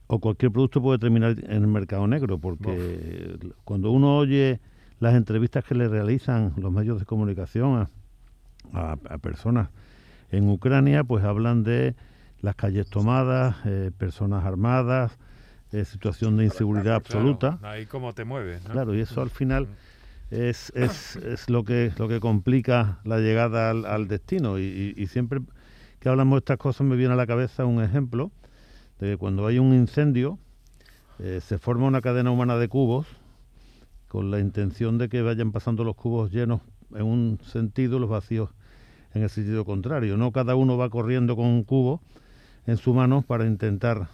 o cualquier producto puede terminar en el mercado negro, porque cuando uno oye las entrevistas que le realizan los medios de comunicación a, personas en Ucrania, pues hablan de las calles tomadas, eh, personas armadas, eh, situación de inseguridad absoluta. ahí cómo te mueves. Claro, y eso al final es, es, es, lo que lo que complica la llegada al, destino. Y, siempre que hablamos de estas cosas me viene a la cabeza un ejemplo de que cuando hay un incendio eh, se forma una cadena humana de cubos con la intención de que vayan pasando los cubos llenos en un sentido, los vacíos en el sentido contrario. No cada uno va corriendo con un cubo en su mano para intentar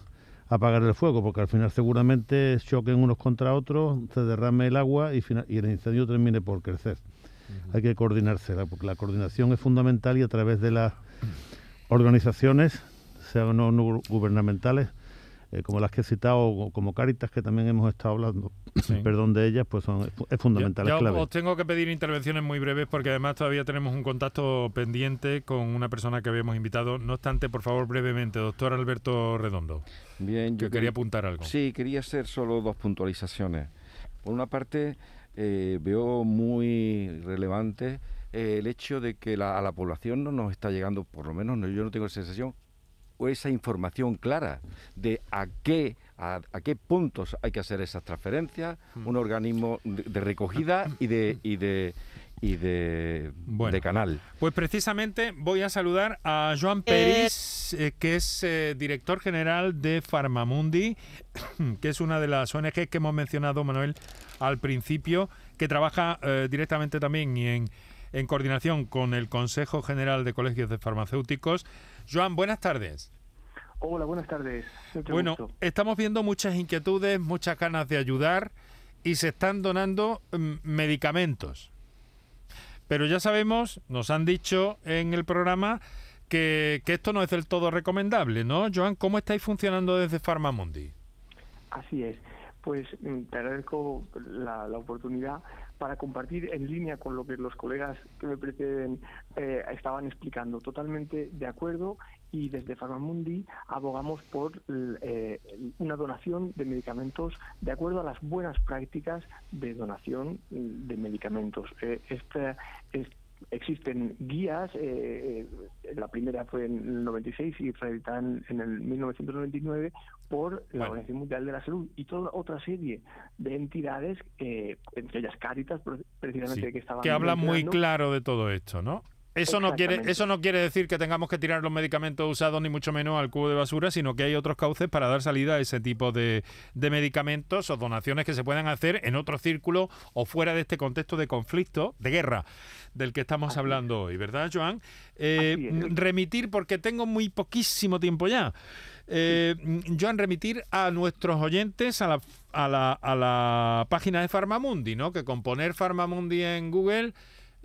apagar el fuego, porque al final seguramente choquen unos contra otros, se derrame el agua y, y el incendio termine por crecer. Hay que coordinarse, porque la coordinación es fundamental y a través de las organizaciones, sean o no gubernamentales, eh, como las que he citado, como Caritas, que también hemos estado hablando, perdón, de ellas, pues son, es fundamental. Yo, os tengo que pedir intervenciones muy breves porque además todavía tenemos un contacto pendiente con una persona que habíamos invitado. No obstante, por favor, brevemente, doctor Alberto Redondo. Bien, yo quería apuntar algo. Sí, quería hacer solo dos puntualizaciones. Por una parte, eh, veo muy relevante eh, el hecho de que a la población no nos está llegando, por lo menos yo no tengo la sensación, esa información clara de a qué a, qué puntos hay que hacer esas transferencias, hmm. un organismo de, recogida y de y de y de, de, canal. Pues precisamente voy a saludar a Joan Peris, eh, que es eh, director general de Farmamundi, que es una de las ONG que hemos mencionado, Manuel, al principio, que trabaja eh, directamente también y en, en coordinación con el Consejo General de Colegios de Farmacéuticos. Joan, buenas tardes. Hola, buenas tardes. bueno, estamos viendo muchas inquietudes, muchas ganas de ayudar y se están donando mm, medicamentos. Pero ya sabemos, nos han dicho en el programa que, que, esto no es del todo recomendable, ¿no? Joan, ¿cómo estáis funcionando desde Farmamundi? Así es. Pues mm, te agradezco la, la oportunidad para compartir en línea con lo que los colegas que me preceden eh, estaban explicando. Totalmente de acuerdo y desde Farmamundi abogamos por eh, una donación de medicamentos de acuerdo a las buenas prácticas de donación de medicamentos. Eh, esta, existen guías, eh, eh, la primera fue en el 96 y reeditada en, el 1999 por la Organización Mundial de la Salud y toda otra serie de entidades, eh, entre ellas Cáritas, precisamente que estaban... Que hablan muy claro de todo esto, ¿no? Eso no, quiere, eso no quiere decir que tengamos que tirar los medicamentos usados ni mucho menos al cubo de basura, sino que hay otros cauces para dar salida a ese tipo de, medicamentos o donaciones que se puedan hacer en otro círculo o fuera de este contexto de conflicto, de guerra, del que estamos hablando hoy, ¿verdad, Joan? Eh, remitir, porque tengo muy poquísimo tiempo ya. Eh, Joan, remitir a nuestros oyentes a la, a la, a la página de Farmamundi, ¿no? Que con poner Farmamundi en Google...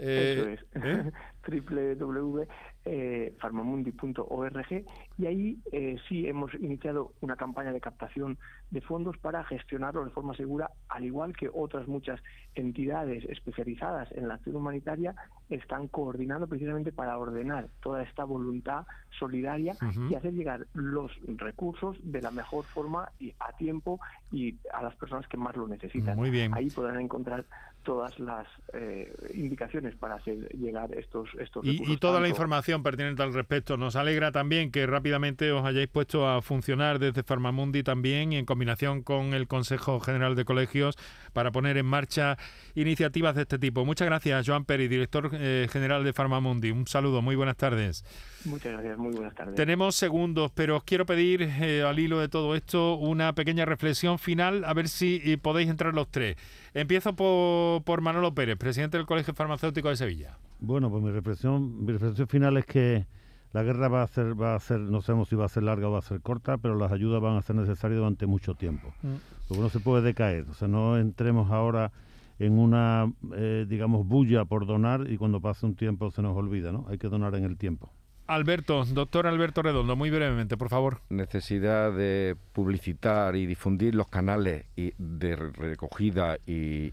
Eh, ¿eh? www.farmamundi.org y ahí eh, sí hemos iniciado una campaña de captación de fondos para gestionarlo de forma segura, al igual que otras muchas entidades especializadas en la acción humanitaria están coordinando precisamente para ordenar toda esta voluntad solidaria y hacer llegar los recursos de la mejor forma y a tiempo y a las personas que más lo necesitan. Muy bien. Ahí podrán encontrar todas las eh, indicaciones para hacer llegar estos, estos y, y toda la información pertinente al respecto. Nos alegra también que rápidamente os hayáis puesto a funcionar desde Farmamundi también y en combinación con el Consejo General de Colegios para poner en marcha iniciativas de este tipo. Muchas gracias, Joan Peri, director eh, general de Farmamundi. Un saludo, muy buenas tardes. Muchas gracias, muy buenas tardes. Tenemos segundos, pero os quiero pedir eh, al hilo de todo esto una pequeña reflexión final, a ver si eh, podéis entrar los tres. Empiezo por, por Manolo Pérez, presidente del Colegio Farmacéutico de Sevilla. Bueno, pues mi reflexión, mi reflexión final es que la guerra va a ser, va a ser, no sabemos si va a ser larga o va a ser corta, pero las ayudas van a ser necesarias durante mucho tiempo. Mm. Porque no se puede decaer, o sea, no entremos ahora en una, eh, digamos, bulla por donar y cuando pase un tiempo se nos olvida, ¿no? Hay que donar en el tiempo. Alberto, doctor Alberto Redondo, muy brevemente, por favor. Necesidad de publicitar y difundir los canales de recogida y,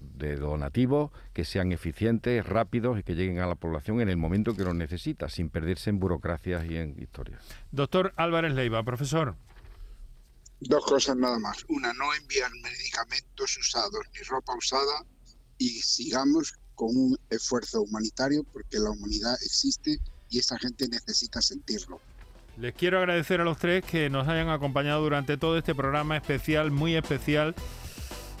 de donativos que sean eficientes, rápidos y que lleguen a la población en el momento que lo necesita, sin perderse en burocracias y en historias. Doctor Álvarez Leiva, profesor. Dos cosas nada más. Una, no enviar medicamentos usados ni ropa usada y sigamos con un esfuerzo humanitario porque la humanidad existe y esa gente necesita sentirlo. Les quiero agradecer a los tres que nos hayan acompañado durante todo este programa especial, muy especial,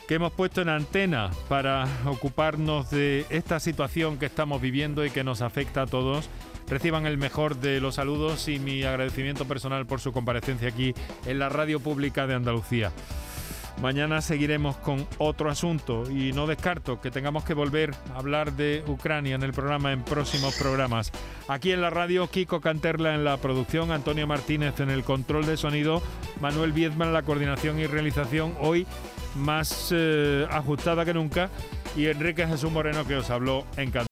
que hemos puesto en antena para ocuparnos de esta situación que estamos viviendo y que nos afecta a todos. Reciban el mejor de los saludos y mi agradecimiento personal por su comparecencia aquí en la Radio Pública de Andalucía. Mañana seguiremos con otro asunto y no descarto que tengamos que volver a hablar de Ucrania en el programa en próximos programas. Aquí en la radio, Kiko Canterla en la producción, Antonio Martínez en el control de sonido, Manuel Viezman en la coordinación y realización, hoy más eh, ajustada que nunca, y Enrique Jesús Moreno que os habló en